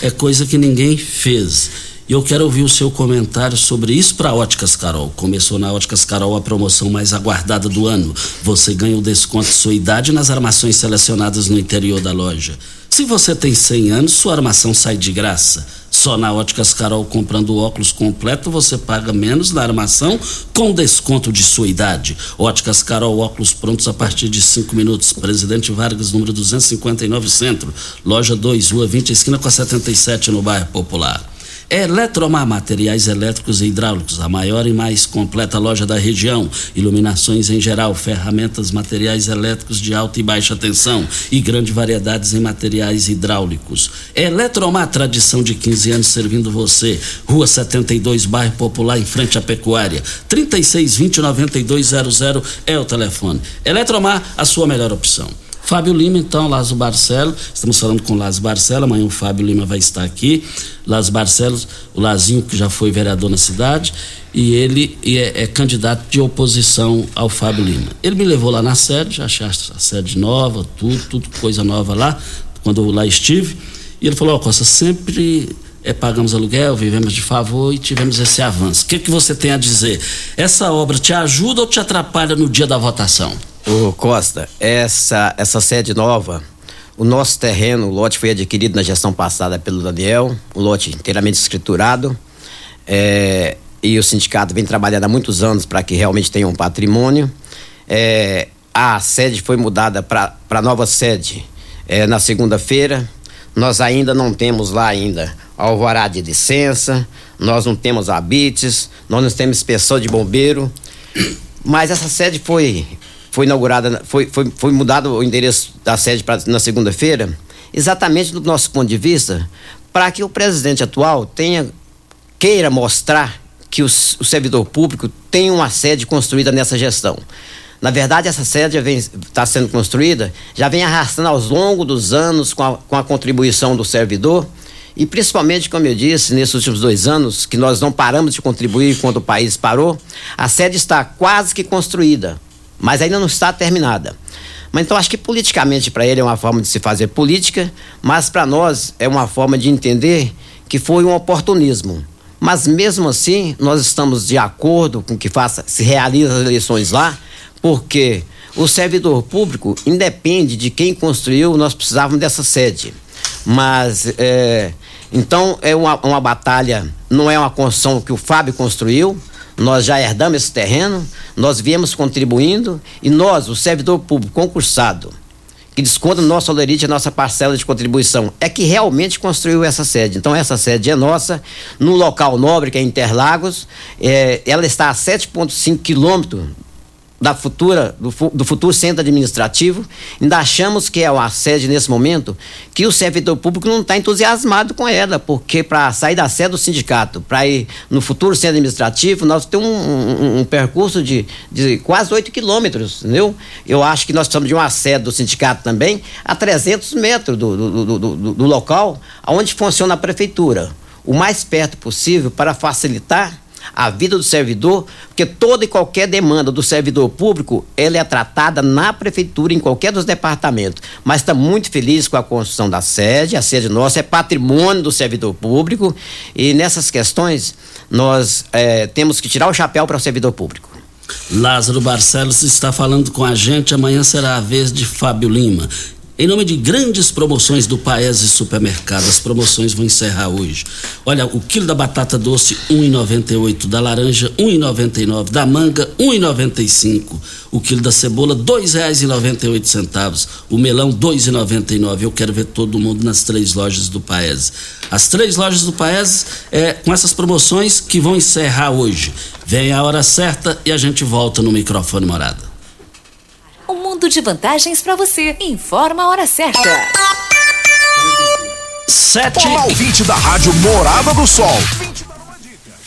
é coisa que ninguém fez. E eu quero ouvir o seu comentário sobre isso para Óticas Carol. Começou na Óticas Carol a promoção mais aguardada do ano. Você ganha o desconto de sua idade nas armações selecionadas no interior da loja. Se você tem 100 anos, sua armação sai de graça. Só na Óticas Carol, comprando óculos completo, você paga menos na armação com desconto de sua idade. Óticas Carol, óculos prontos a partir de 5 minutos. Presidente Vargas, número 259 Centro. Loja 2, Rua 20, esquina com a 77, no bairro Popular. Eletromar Materiais Elétricos e Hidráulicos, a maior e mais completa loja da região. Iluminações em geral, ferramentas, materiais elétricos de alta e baixa tensão e grande variedades em materiais hidráulicos. Eletromar, tradição de 15 anos servindo você. Rua 72, bairro Popular, em frente à Pecuária. 3620 9200 é o telefone. Eletromar, a sua melhor opção. Fábio Lima, então, Lázaro Barcelo, estamos falando com o Lázaro Barcelo, amanhã o Fábio Lima vai estar aqui. Lázaro Barcelos, o Lazinho, que já foi vereador na cidade, e ele é, é, candidato de oposição ao Fábio Lima. Ele me levou lá na sede, achei a sede nova, tudo, tudo coisa nova lá, quando eu lá estive, e ele falou, ó oh, Costa, sempre é, pagamos aluguel, vivemos de favor e tivemos esse avanço. O que, que você tem a dizer? Essa obra te ajuda ou te atrapalha no dia da votação?
Ô Costa, essa, essa sede nova, o nosso terreno, o lote foi adquirido na gestão passada pelo Daniel, o lote inteiramente escriturado. É, e o sindicato vem trabalhando há muitos anos para que realmente tenha um patrimônio. É, a sede foi mudada para nova sede é, na segunda-feira. Nós ainda não temos lá ainda alvará de licença, nós não temos habites, nós não temos inspeção de bombeiro. Mas essa sede foi foi inaugurada, foi, foi, foi mudado o endereço da sede pra, na segunda-feira, exatamente do nosso ponto de vista, para que o presidente atual tenha queira mostrar que os, o servidor público tem uma sede construída nessa gestão. Na verdade, essa sede está sendo construída, já vem arrastando ao longo dos anos com a, com a contribuição do servidor e principalmente, como eu disse, nesses últimos dois anos, que nós não paramos de contribuir quando o país parou, a sede está quase que construída mas ainda não está terminada. Mas então acho que politicamente para ele é uma forma de se fazer política, mas para nós é uma forma de entender que foi um oportunismo. Mas mesmo assim, nós estamos de acordo com que faça, se realize as eleições lá, porque o servidor público independe de quem construiu, nós precisávamos dessa sede. Mas é, Então é uma, uma batalha, não é uma construção que o Fábio construiu, nós já herdamos esse terreno, nós viemos contribuindo e nós, o servidor público concursado, que desconta no nosso olerite a nossa parcela de contribuição, é que realmente construiu essa sede. Então, essa sede é nossa, num local nobre que é Interlagos, é, ela está a 7,5 quilômetros da futura, do, do, futuro centro administrativo, ainda achamos que é uma sede nesse momento que o servidor público não está entusiasmado com ela, porque para sair da sede do sindicato, para ir no futuro centro administrativo, nós temos um, um, um percurso de, de quase 8 quilômetros, entendeu? Eu acho que nós precisamos de uma sede do sindicato também a 300 metros do, do, do, do local onde funciona a prefeitura, o mais perto possível para facilitar a vida do servidor, porque toda e qualquer demanda do servidor público, ela é tratada na prefeitura, em qualquer dos departamentos. Mas está muito feliz com a construção da sede, a sede nossa é patrimônio do servidor público, e nessas questões nós é, temos que tirar o chapéu para o servidor público.
Lázaro Barcelos está falando com a gente. Amanhã será a vez de Fábio Lima. Em nome de grandes promoções do Paese Supermercado, as promoções vão encerrar hoje. Olha, o quilo da batata doce 1,98, da laranja 1,99, da manga 1,95, o quilo da cebola R$ 2,98, o melão 2,99. Eu quero ver todo mundo nas três lojas do Paese. As três lojas do Paese é com essas promoções que vão encerrar hoje. Vem a hora certa e a gente volta no microfone morada.
Um mundo de vantagens para você. Informa a hora certa.
Sete.
Olá, ouvinte da Rádio Morada do Sol.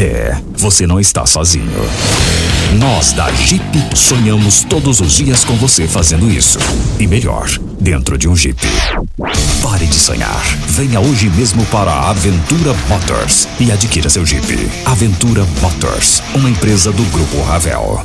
É, você não está sozinho. Nós da Jeep sonhamos todos os dias com você fazendo isso. E melhor, dentro de um Jeep. Pare de sonhar. Venha hoje mesmo para a Aventura Motors e adquira seu Jeep. Aventura Motors, uma empresa do Grupo Ravel.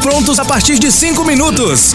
prontos a partir de 5 minutos.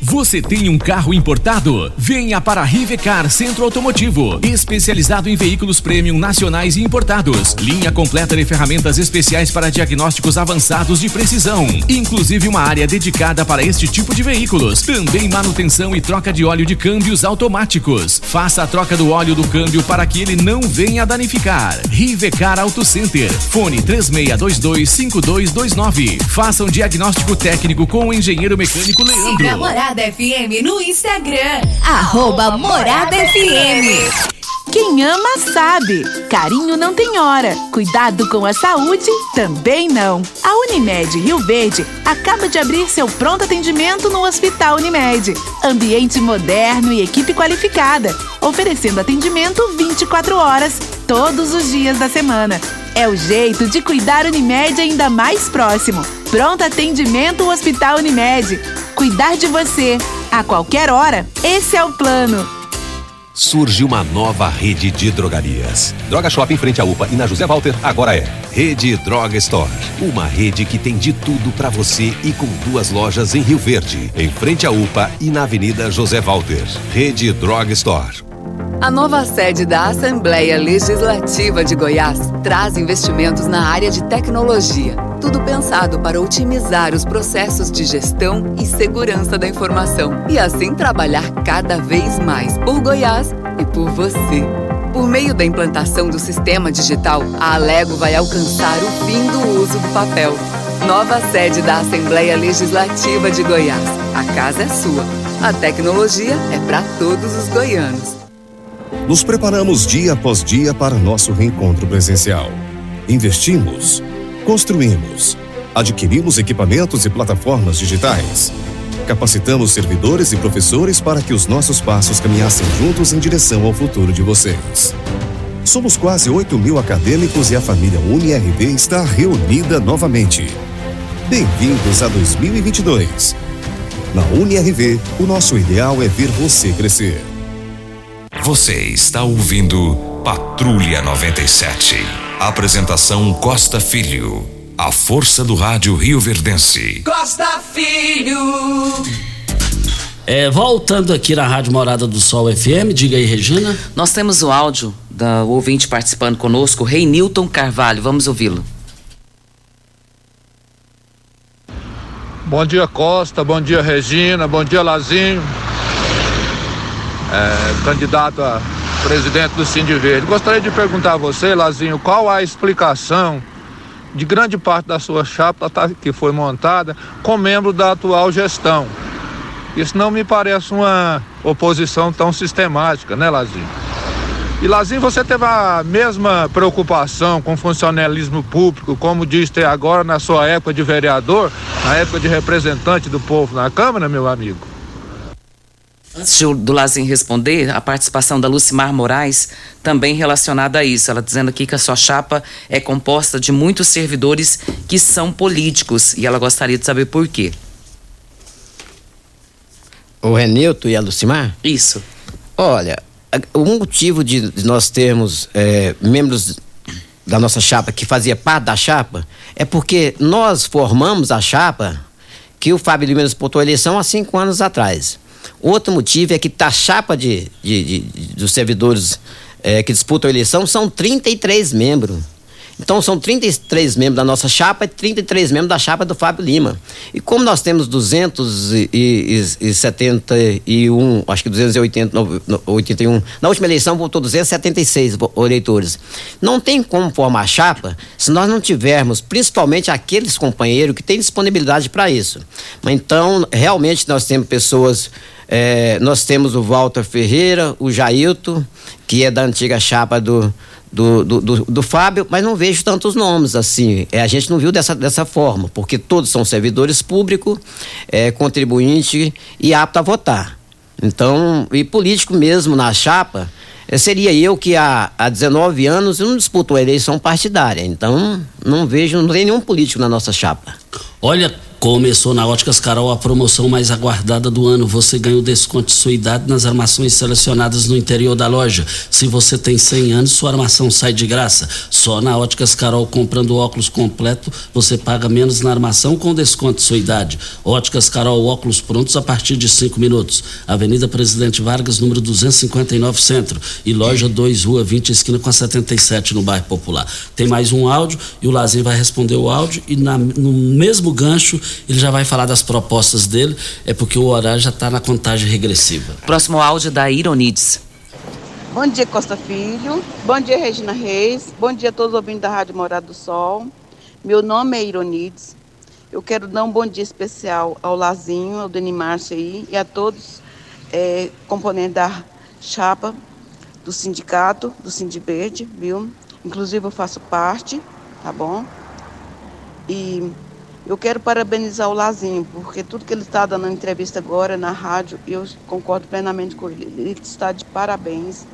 Você tem um carro importado? Venha para a Rivecar Centro Automotivo, especializado em veículos premium nacionais e importados. Linha completa de ferramentas especiais para diagnósticos avançados de precisão, inclusive uma área dedicada para este tipo de veículos. Também manutenção e troca de óleo de câmbios automáticos. Faça a troca do óleo do câmbio para que ele não venha danificar. Rivecar Auto Center. Fone 36225229. Faça um diagnóstico técnico com o engenheiro mecânico Leandro.
Siga Morada FM no Instagram. Arroba Morada FM.
Quem ama sabe. Carinho não tem hora. Cuidado com a saúde também não. A Unimed Rio Verde acaba de abrir seu pronto atendimento no Hospital Unimed. Ambiente moderno e equipe qualificada, oferecendo atendimento 24 horas, todos os dias da semana. É o jeito de cuidar Unimed ainda mais próximo. Pronto atendimento Hospital Unimed. Cuidar de você a qualquer hora. Esse é o plano
surge uma nova rede de drogarias. Droga Shop em frente à UPA e na José Walter agora é Rede Droga Store. Uma rede que tem de tudo para você e com duas lojas em Rio Verde, em frente à UPA e na Avenida José Walter. Rede Droga Store.
A nova sede da Assembleia Legislativa de Goiás traz investimentos na área de tecnologia. Tudo pensado para otimizar os processos de gestão e segurança da informação e assim trabalhar cada vez mais por Goiás e por você. Por meio da implantação do sistema digital, a Alego vai alcançar o fim do uso do papel Nova sede da Assembleia Legislativa de Goiás. A casa é sua. A tecnologia é para todos os goianos.
Nos preparamos dia após dia para nosso reencontro presencial. Investimos, construímos, adquirimos equipamentos e plataformas digitais. Capacitamos servidores e professores para que os nossos passos caminhassem juntos em direção ao futuro de vocês. Somos quase 8 mil acadêmicos e a família UniRV está reunida novamente. Bem-vindos a 2022. Na UniRV, o nosso ideal é ver você crescer.
Você está ouvindo Patrulha 97. Apresentação Costa Filho. A força do rádio Rio Verdense.
Costa Filho.
É, voltando aqui na Rádio Morada do Sol FM, diga aí, Regina.
Nós temos o áudio da ouvinte participando conosco, Rei Newton Carvalho. Vamos ouvi-lo.
Bom dia, Costa. Bom dia, Regina. Bom dia, Lazinho. É, candidato a presidente do Cindy Verde. Gostaria de perguntar a você, Lazinho, qual a explicação de grande parte da sua chapa tá, que foi montada com membro da atual gestão? Isso não me parece uma oposição tão sistemática, né, Lazinho? E Lazinho, você teve a mesma preocupação com funcionalismo público, como diz ter agora na sua época de vereador, na época de representante do povo na Câmara, meu amigo?
Antes do Lazinho responder, a participação da Lucimar Moraes também relacionada a isso. Ela dizendo aqui que a sua chapa é composta de muitos servidores que são políticos e ela gostaria de saber por quê.
O Renilton e a Lucimar?
Isso.
Olha, o motivo de nós termos é, membros da nossa chapa que fazia parte da chapa é porque nós formamos a chapa que o Fábio Lima disputou a eleição há cinco anos atrás. Outro motivo é que a chapa de, de, de dos servidores é, que disputam a eleição são 33 membros. Então são 33 membros da nossa chapa e 33 membros da chapa do Fábio Lima. E como nós temos 271, acho que 281, na última eleição votou 276 eleitores. Não tem como formar chapa se nós não tivermos, principalmente aqueles companheiros que têm disponibilidade para isso. Então, realmente nós temos pessoas é, nós temos o Walter Ferreira, o Jailton, que é da antiga chapa do, do, do, do, do, Fábio, mas não vejo tantos nomes assim. É, a gente não viu dessa, dessa forma, porque todos são servidores públicos, é, contribuinte e apto a votar. Então, e político mesmo na chapa, é, seria eu que há, há 19 anos não disputo a eleição partidária. Então, não vejo, não tem nenhum político na nossa chapa.
Olha, Começou na Óticas Carol a promoção mais aguardada do ano. Você ganha o desconto de sua idade nas armações selecionadas no interior da loja. Se você tem 100 anos, sua armação sai de graça. Só na Óticas Carol, comprando óculos completo, você paga menos na armação com desconto de sua idade. Óticas Carol, óculos prontos a partir de 5 minutos. Avenida Presidente Vargas, número 259, Centro. E loja 2, Rua 20, esquina com a 77, no bairro Popular. Tem mais um áudio e o Lazinho vai responder o áudio e na, no mesmo gancho ele já vai falar das propostas dele, é porque o horário já está na contagem regressiva.
Próximo áudio da Ironides.
Bom dia, Costa Filho. Bom dia, Regina Reis. Bom dia a todos os ouvintes da Rádio Morada do Sol. Meu nome é Ironides. Eu quero dar um bom dia especial ao Lazinho, ao Deni Márcio aí e a todos é, componentes da chapa do sindicato, do Sindiverde, viu? Inclusive eu faço parte, tá bom? E eu quero parabenizar o Lazinho, porque tudo que ele está dando na entrevista agora na rádio, eu concordo plenamente com ele. Ele está de parabéns.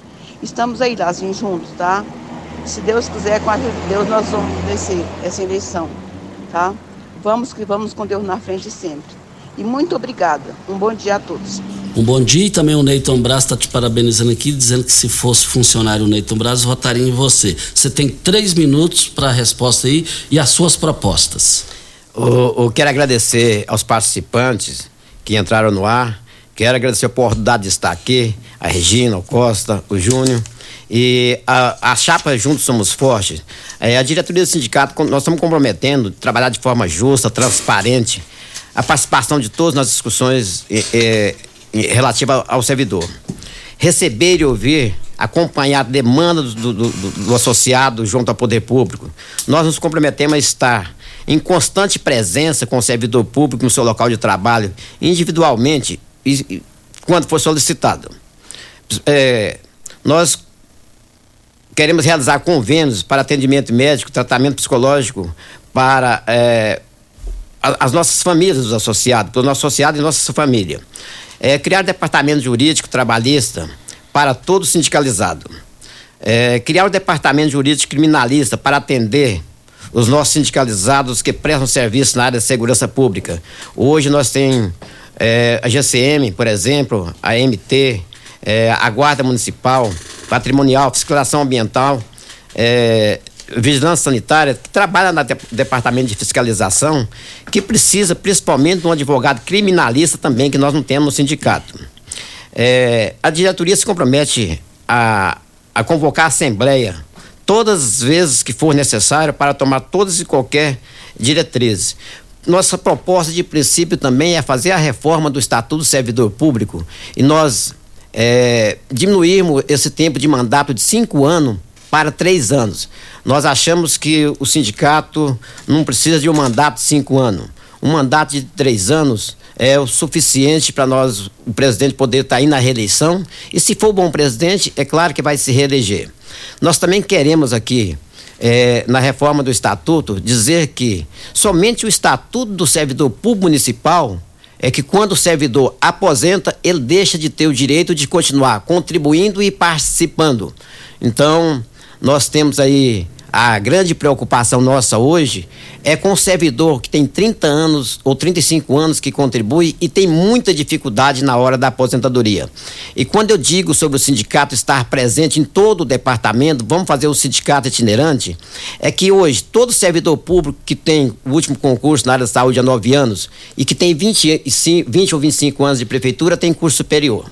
Estamos aí, Lazinho, juntos, tá? Se Deus quiser, com a ajuda de Deus, nós vamos vencer essa eleição, tá? Vamos que vamos com Deus na frente sempre. E muito obrigada. Um bom dia a todos.
Um bom dia e também o Neyton Braz está te parabenizando aqui, dizendo que se fosse funcionário o Neyton Braz, votaria em você. Você tem três minutos para a resposta aí e as suas propostas.
Eu, quero agradecer aos participantes que entraram no ar. Quero agradecer a oportunidade de estar aqui, a Regina, o Costa, o Júnior. E a, a chapa Juntos Somos Fortes, é, a diretoria do sindicato, nós estamos comprometendo trabalhar de forma justa, transparente, a participação de todos nas discussões é, é, relativas ao servidor. Receber e ouvir, acompanhar a demanda do, do, do, do associado junto ao poder público. Nós nos comprometemos a estar em constante presença com o servidor público no seu local de trabalho, individualmente, quando for solicitado. É, nós queremos realizar convênios para atendimento médico, tratamento psicológico para é, as nossas famílias, os associados, para o nosso associado e nossa família. É, criar departamento jurídico trabalhista para todo sindicalizado. É, criar o departamento jurídico criminalista para atender os nossos sindicalizados que prestam serviço na área de segurança pública. Hoje nós temos é, a GCM, por exemplo, a MT, é, a Guarda Municipal, Patrimonial, Fiscalização Ambiental, é, Vigilância Sanitária, que trabalha no de, Departamento de Fiscalização, que precisa principalmente de um advogado criminalista também, que nós não temos no sindicato. A diretoria se compromete a, a convocar a Assembleia todas as vezes que for necessário para tomar todas e qualquer diretrizes. Nossa proposta de princípio também é fazer a reforma do Estatuto do Servidor Público e nós é, diminuirmos esse tempo de mandato de cinco anos para três anos. Nós achamos que o sindicato não precisa de um mandato de cinco anos. Um mandato de três anos é o suficiente para nós, o presidente, poder estar tá aí na reeleição. E se for bom presidente, é claro que vai se reeleger. Nós também queremos aqui, é, na reforma do estatuto, dizer que somente o estatuto do servidor público municipal é que quando o servidor aposenta, ele deixa de ter o direito de continuar contribuindo e participando. Então, nós temos aí a grande preocupação nossa hoje é com o servidor que tem 30 anos ou 35 anos que contribui e tem muita dificuldade na hora da aposentadoria. E quando eu digo sobre o sindicato estar presente em todo o departamento, vamos fazer o sindicato itinerante, é que hoje todo servidor público que tem o último concurso na área da saúde há 9 anos e que tem 20, 20 ou 25 anos de prefeitura tem curso superior.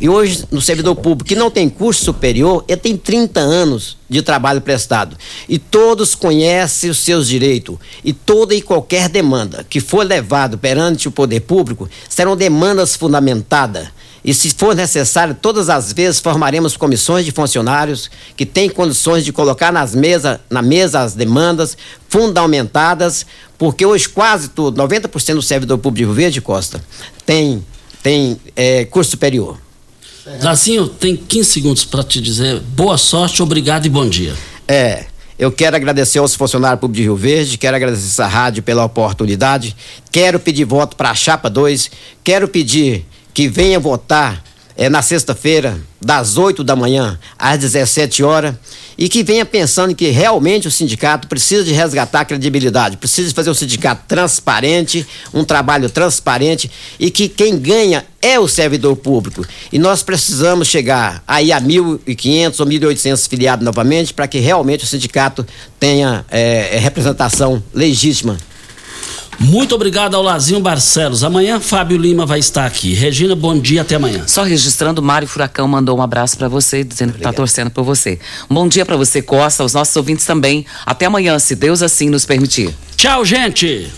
E hoje, no servidor público que não tem curso superior, ele tem 30 anos de trabalho prestado. E todos conhecem os seus direitos. E toda e qualquer demanda que for levado perante o poder público serão demandas fundamentadas. E se for necessário, todas as vezes formaremos comissões de funcionários que têm condições de colocar nas mesa, na mesa as demandas fundamentadas, porque hoje quase tudo, 90% do servidor público de Rio Verde Costa tem tem é, curso superior.
Zazinho, tem 15 segundos para te dizer boa sorte, obrigado e bom dia.
É, eu quero agradecer aos funcionários públicos de Rio Verde, quero agradecer essa rádio pela oportunidade, quero pedir voto para a Chapa 2, quero pedir que venha votar é, na sexta-feira, das 8 da manhã às 17 horas, e que venha pensando que realmente o sindicato precisa de resgatar a credibilidade, precisa de fazer um sindicato transparente, um trabalho transparente, e que quem ganha é o servidor público. E nós precisamos chegar aí a 1.500 ou 1.800 filiados novamente para que realmente o sindicato tenha é, representação legítima
muito obrigado ao Lazinho Barcelos. Amanhã Fábio Lima vai estar aqui. Regina, bom dia, até amanhã.
Só registrando, Mário Furacão mandou um abraço para você, dizendo que está torcendo por você. Um bom dia para você, Costa, os nossos ouvintes também. Até amanhã, se Deus assim nos permitir.
Tchau, gente.